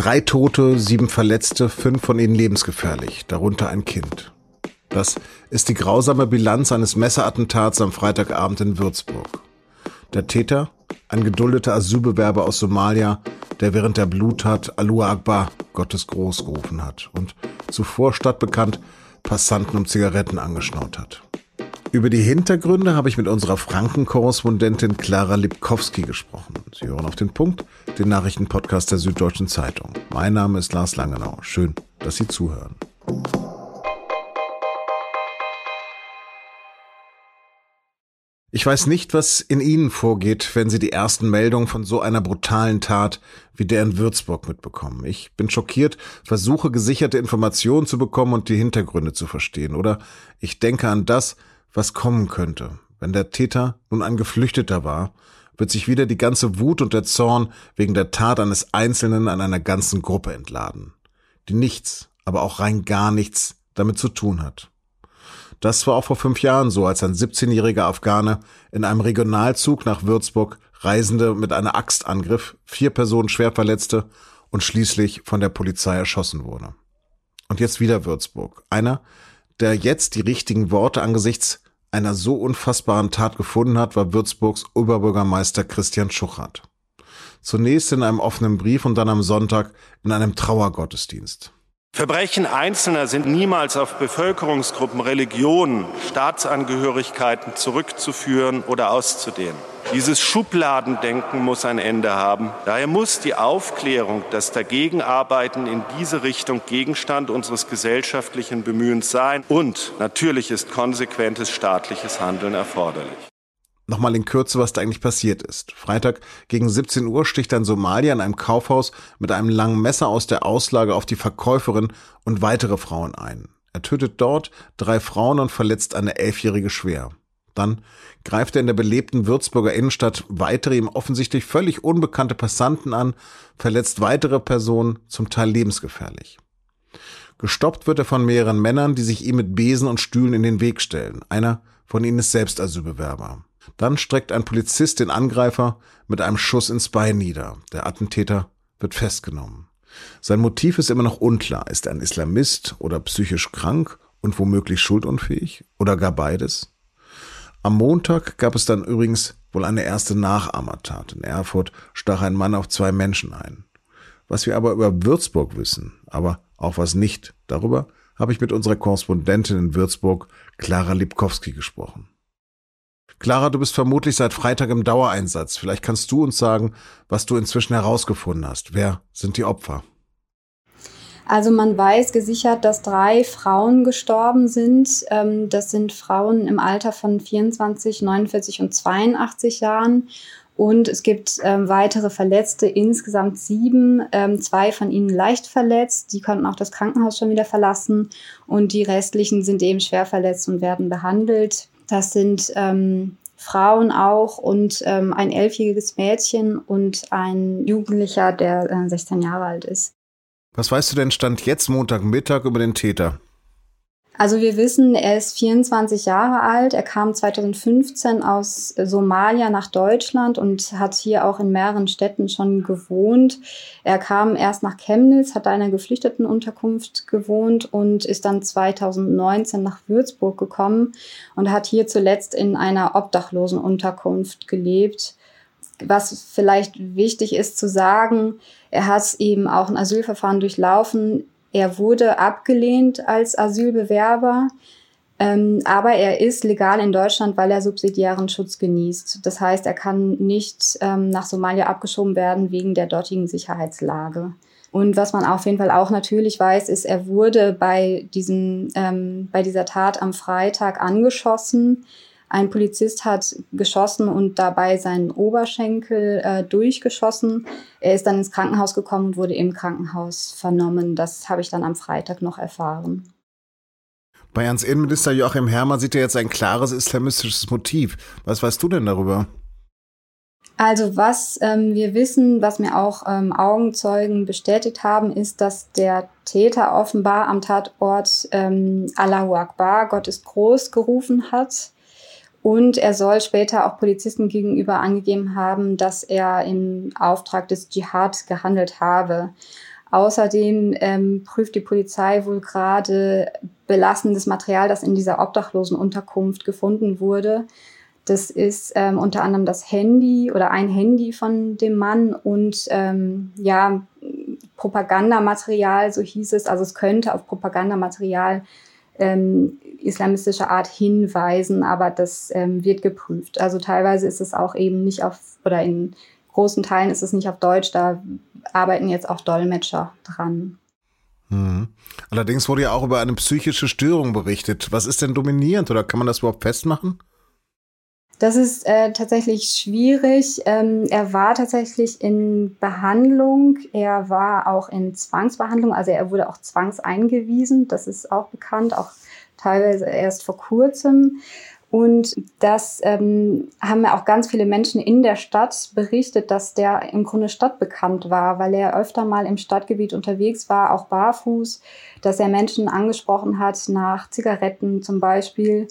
Drei Tote, sieben Verletzte, fünf von ihnen lebensgefährlich, darunter ein Kind. Das ist die grausame Bilanz eines Messerattentats am Freitagabend in Würzburg. Der Täter, ein geduldeter Asylbewerber aus Somalia, der während der Bluttat Alua Akbar Gottes Groß gerufen hat und zuvor stadtbekannt Passanten um Zigaretten angeschnaut hat. Über die Hintergründe habe ich mit unserer Franken-Korrespondentin Clara Lipkowski gesprochen. Sie hören auf den Punkt, den Nachrichtenpodcast der Süddeutschen Zeitung. Mein Name ist Lars Langenau. Schön, dass Sie zuhören. Ich weiß nicht, was in Ihnen vorgeht, wenn Sie die ersten Meldungen von so einer brutalen Tat wie der in Würzburg mitbekommen. Ich bin schockiert, versuche gesicherte Informationen zu bekommen und die Hintergründe zu verstehen. Oder ich denke an das, was kommen könnte. Wenn der Täter nun ein Geflüchteter war, wird sich wieder die ganze Wut und der Zorn wegen der Tat eines Einzelnen an einer ganzen Gruppe entladen, die nichts, aber auch rein gar nichts damit zu tun hat. Das war auch vor fünf Jahren so, als ein 17-jähriger Afghane in einem Regionalzug nach Würzburg Reisende mit einer Axt angriff, vier Personen schwer verletzte und schließlich von der Polizei erschossen wurde. Und jetzt wieder Würzburg. Einer, der jetzt die richtigen Worte angesichts einer so unfassbaren Tat gefunden hat, war Würzburgs Oberbürgermeister Christian Schuchert. Zunächst in einem offenen Brief und dann am Sonntag in einem Trauergottesdienst. Verbrechen Einzelner sind niemals auf Bevölkerungsgruppen, Religionen, Staatsangehörigkeiten zurückzuführen oder auszudehnen. Dieses Schubladendenken muss ein Ende haben. Daher muss die Aufklärung, das Dagegenarbeiten in diese Richtung Gegenstand unseres gesellschaftlichen Bemühens sein. Und natürlich ist konsequentes staatliches Handeln erforderlich. Nochmal in Kürze, was da eigentlich passiert ist. Freitag gegen 17 Uhr sticht ein Somalier in einem Kaufhaus mit einem langen Messer aus der Auslage auf die Verkäuferin und weitere Frauen ein. Er tötet dort drei Frauen und verletzt eine Elfjährige schwer. Dann greift er in der belebten Würzburger Innenstadt weitere ihm offensichtlich völlig unbekannte Passanten an, verletzt weitere Personen, zum Teil lebensgefährlich. Gestoppt wird er von mehreren Männern, die sich ihm mit Besen und Stühlen in den Weg stellen. Einer von ihnen ist selbst Asylbewerber. Dann streckt ein Polizist den Angreifer mit einem Schuss ins Bein nieder. Der Attentäter wird festgenommen. Sein Motiv ist immer noch unklar. Ist er ein Islamist oder psychisch krank und womöglich schuldunfähig oder gar beides? Am Montag gab es dann übrigens wohl eine erste Nachahmertat. In Erfurt stach ein Mann auf zwei Menschen ein. Was wir aber über Würzburg wissen, aber auch was nicht, darüber habe ich mit unserer Korrespondentin in Würzburg, Clara Lipkowski, gesprochen. Clara, du bist vermutlich seit Freitag im Dauereinsatz. Vielleicht kannst du uns sagen, was du inzwischen herausgefunden hast. Wer sind die Opfer? Also man weiß gesichert, dass drei Frauen gestorben sind. Ähm, das sind Frauen im Alter von 24, 49 und 82 Jahren. Und es gibt ähm, weitere Verletzte, insgesamt sieben, ähm, zwei von ihnen leicht verletzt. Die konnten auch das Krankenhaus schon wieder verlassen. Und die restlichen sind eben schwer verletzt und werden behandelt. Das sind Frauen auch und ähm, ein elfjähriges Mädchen und ein Jugendlicher, der äh, 16 Jahre alt ist. Was weißt du denn Stand jetzt Montagmittag über den Täter? Also wir wissen, er ist 24 Jahre alt. Er kam 2015 aus Somalia nach Deutschland und hat hier auch in mehreren Städten schon gewohnt. Er kam erst nach Chemnitz, hat einer Geflüchtetenunterkunft gewohnt und ist dann 2019 nach Würzburg gekommen und hat hier zuletzt in einer Obdachlosenunterkunft gelebt. Was vielleicht wichtig ist zu sagen, er hat eben auch ein Asylverfahren durchlaufen. Er wurde abgelehnt als Asylbewerber, ähm, aber er ist legal in Deutschland, weil er subsidiären Schutz genießt. Das heißt, er kann nicht ähm, nach Somalia abgeschoben werden wegen der dortigen Sicherheitslage. Und was man auf jeden Fall auch natürlich weiß, ist, er wurde bei, diesem, ähm, bei dieser Tat am Freitag angeschossen. Ein Polizist hat geschossen und dabei seinen Oberschenkel äh, durchgeschossen. Er ist dann ins Krankenhaus gekommen und wurde im Krankenhaus vernommen. Das habe ich dann am Freitag noch erfahren. Bayerns Innenminister Joachim Herrmann sieht ja jetzt ein klares islamistisches Motiv. Was weißt du denn darüber? Also was ähm, wir wissen, was mir auch ähm, Augenzeugen bestätigt haben, ist, dass der Täter offenbar am Tatort ähm, Allahu Akbar, Gott ist groß, gerufen hat. Und er soll später auch Polizisten gegenüber angegeben haben, dass er im Auftrag des Dschihad gehandelt habe. Außerdem ähm, prüft die Polizei wohl gerade belastendes Material, das in dieser Obdachlosenunterkunft gefunden wurde. Das ist ähm, unter anderem das Handy oder ein Handy von dem Mann und ähm, ja, Propagandamaterial, so hieß es. Also es könnte auf Propagandamaterial ähm, islamistischer Art hinweisen, aber das ähm, wird geprüft. Also teilweise ist es auch eben nicht auf, oder in großen Teilen ist es nicht auf Deutsch, da arbeiten jetzt auch Dolmetscher dran. Mhm. Allerdings wurde ja auch über eine psychische Störung berichtet. Was ist denn dominierend oder kann man das überhaupt festmachen? Das ist äh, tatsächlich schwierig. Ähm, er war tatsächlich in Behandlung. Er war auch in Zwangsbehandlung. Also er wurde auch zwangseingewiesen. Das ist auch bekannt, auch teilweise erst vor kurzem. Und das ähm, haben ja auch ganz viele Menschen in der Stadt berichtet, dass der im Grunde stadtbekannt war, weil er öfter mal im Stadtgebiet unterwegs war, auch barfuß, dass er Menschen angesprochen hat nach Zigaretten zum Beispiel.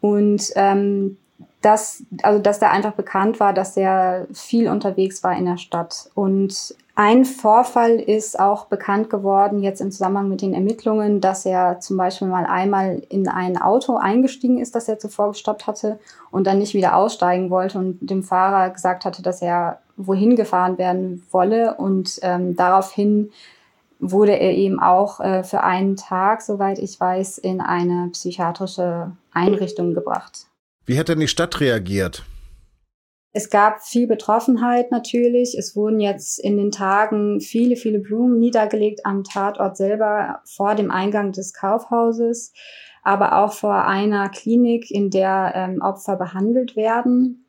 Und ähm, dass, also dass der einfach bekannt war, dass er viel unterwegs war in der Stadt. Und ein Vorfall ist auch bekannt geworden, jetzt im Zusammenhang mit den Ermittlungen, dass er zum Beispiel mal einmal in ein Auto eingestiegen ist, das er zuvor gestoppt hatte und dann nicht wieder aussteigen wollte und dem Fahrer gesagt hatte, dass er wohin gefahren werden wolle. Und ähm, daraufhin wurde er eben auch äh, für einen Tag, soweit ich weiß, in eine psychiatrische Einrichtung gebracht. Wie hat denn die Stadt reagiert? Es gab viel Betroffenheit natürlich. Es wurden jetzt in den Tagen viele, viele Blumen niedergelegt am Tatort selber vor dem Eingang des Kaufhauses, aber auch vor einer Klinik, in der ähm, Opfer behandelt werden.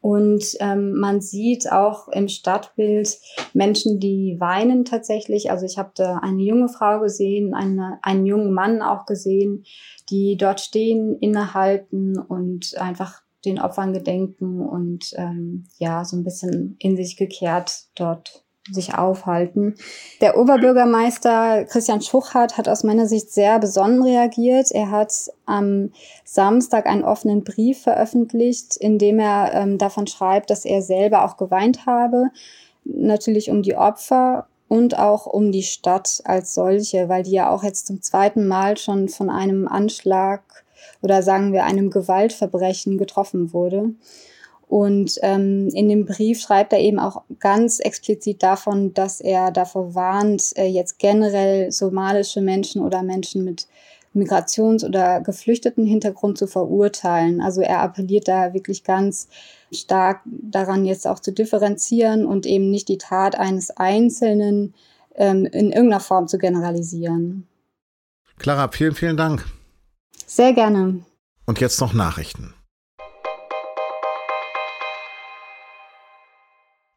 Und ähm, man sieht auch im Stadtbild Menschen, die weinen tatsächlich. Also ich habe da eine junge Frau gesehen, eine, einen jungen Mann auch gesehen, die dort stehen, innehalten und einfach den Opfern gedenken und ähm, ja, so ein bisschen in sich gekehrt dort sich aufhalten. Der Oberbürgermeister Christian Schuchert hat aus meiner Sicht sehr besonnen reagiert. Er hat am Samstag einen offenen Brief veröffentlicht, in dem er ähm, davon schreibt, dass er selber auch geweint habe. Natürlich um die Opfer und auch um die Stadt als solche, weil die ja auch jetzt zum zweiten Mal schon von einem Anschlag oder sagen wir einem Gewaltverbrechen getroffen wurde. Und ähm, in dem Brief schreibt er eben auch ganz explizit davon, dass er davor warnt, äh, jetzt generell somalische Menschen oder Menschen mit Migrations- oder geflüchteten Hintergrund zu verurteilen. Also er appelliert da wirklich ganz stark daran, jetzt auch zu differenzieren und eben nicht die Tat eines Einzelnen ähm, in irgendeiner Form zu generalisieren. Clara, vielen, vielen Dank. Sehr gerne. Und jetzt noch Nachrichten.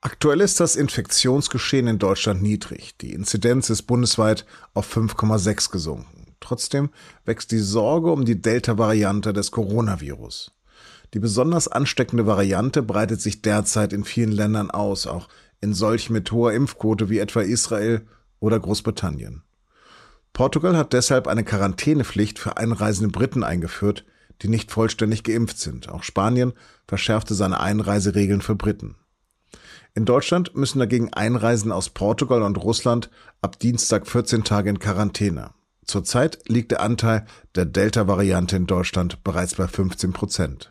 Aktuell ist das Infektionsgeschehen in Deutschland niedrig. Die Inzidenz ist bundesweit auf 5,6 gesunken. Trotzdem wächst die Sorge um die Delta-Variante des Coronavirus. Die besonders ansteckende Variante breitet sich derzeit in vielen Ländern aus, auch in solchen mit hoher Impfquote wie etwa Israel oder Großbritannien. Portugal hat deshalb eine Quarantänepflicht für einreisende Briten eingeführt, die nicht vollständig geimpft sind. Auch Spanien verschärfte seine Einreiseregeln für Briten. In Deutschland müssen dagegen Einreisen aus Portugal und Russland ab Dienstag 14 Tage in Quarantäne. Zurzeit liegt der Anteil der Delta-Variante in Deutschland bereits bei 15 Prozent.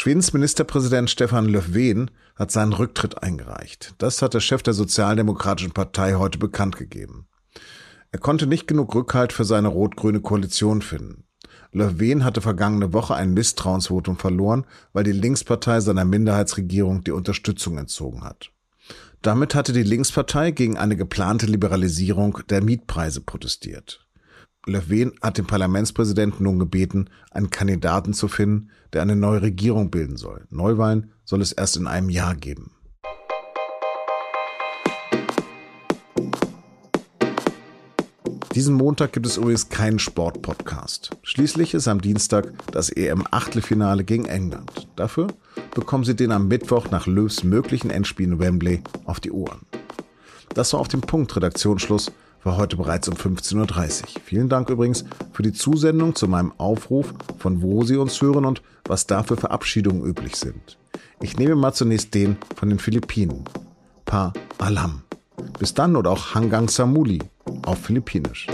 Schwedens Ministerpräsident Stefan Löfven hat seinen Rücktritt eingereicht. Das hat der Chef der Sozialdemokratischen Partei heute bekannt gegeben. Er konnte nicht genug Rückhalt für seine rot-grüne Koalition finden. Löfven hatte vergangene Woche ein Misstrauensvotum verloren, weil die Linkspartei seiner Minderheitsregierung die Unterstützung entzogen hat. Damit hatte die Linkspartei gegen eine geplante Liberalisierung der Mietpreise protestiert. Löfven hat den Parlamentspräsidenten nun gebeten, einen Kandidaten zu finden, der eine neue Regierung bilden soll. Neuwahlen soll es erst in einem Jahr geben. Diesen Montag gibt es übrigens keinen Sportpodcast. Schließlich ist am Dienstag das EM-Achtelfinale gegen England. Dafür bekommen Sie den am Mittwoch nach Löws möglichen Endspiel in Wembley auf die Ohren. Das war auf dem Punkt Redaktionsschluss war heute bereits um 15.30 Uhr. Vielen Dank übrigens für die Zusendung zu meinem Aufruf, von wo Sie uns hören und was da für Verabschiedungen üblich sind. Ich nehme mal zunächst den von den Philippinen. Ipa Alam. Bis dann oder auch Hanggang Samuli auf Philippinisch.